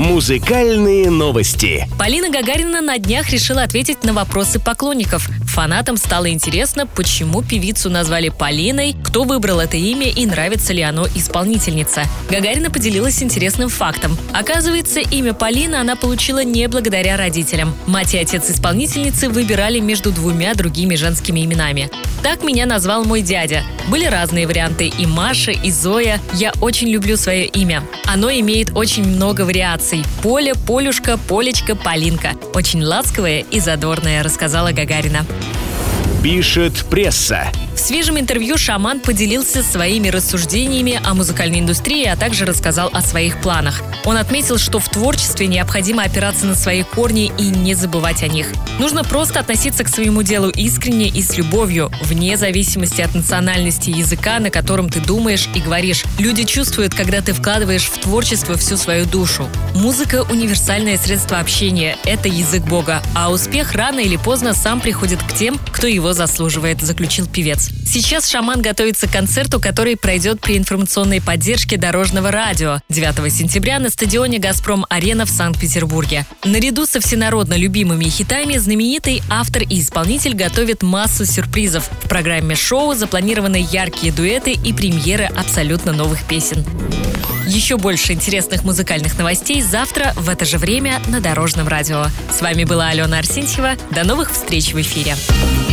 Музыкальные новости. Полина Гагарина на днях решила ответить на вопросы поклонников. Фанатам стало интересно, почему певицу назвали Полиной, кто выбрал это имя и нравится ли оно исполнительнице. Гагарина поделилась интересным фактом. Оказывается, имя Полина она получила не благодаря родителям. Мать и отец исполнительницы выбирали между двумя другими женскими именами. Так меня назвал мой дядя. Были разные варианты и Маша, и Зоя. Я очень люблю свое имя. Оно имеет очень много вариаций. Поля, Полюшка, Полечка, Полинка. Очень ласковое и задорное, рассказала Гагарина. Пишет пресса. В свежем интервью шаман поделился своими рассуждениями о музыкальной индустрии, а также рассказал о своих планах. Он отметил, что в творчестве необходимо опираться на свои корни и не забывать о них. Нужно просто относиться к своему делу искренне и с любовью, вне зависимости от национальности языка, на котором ты думаешь и говоришь. Люди чувствуют, когда ты вкладываешь в творчество всю свою душу. Музыка – универсальное средство общения, это язык Бога, а успех рано или поздно сам приходит к тем, кто его заслуживает, заключил певец. Сейчас шаман готовится к концерту, который пройдет при информационной поддержке Дорожного радио 9 сентября на стадионе «Газпром-арена» в Санкт-Петербурге. Наряду со всенародно любимыми хитами знаменитый автор и исполнитель готовит массу сюрпризов. В программе шоу запланированы яркие дуэты и премьеры абсолютно новых песен. Еще больше интересных музыкальных новостей завтра в это же время на Дорожном радио. С вами была Алена Арсентьева. До новых встреч в эфире.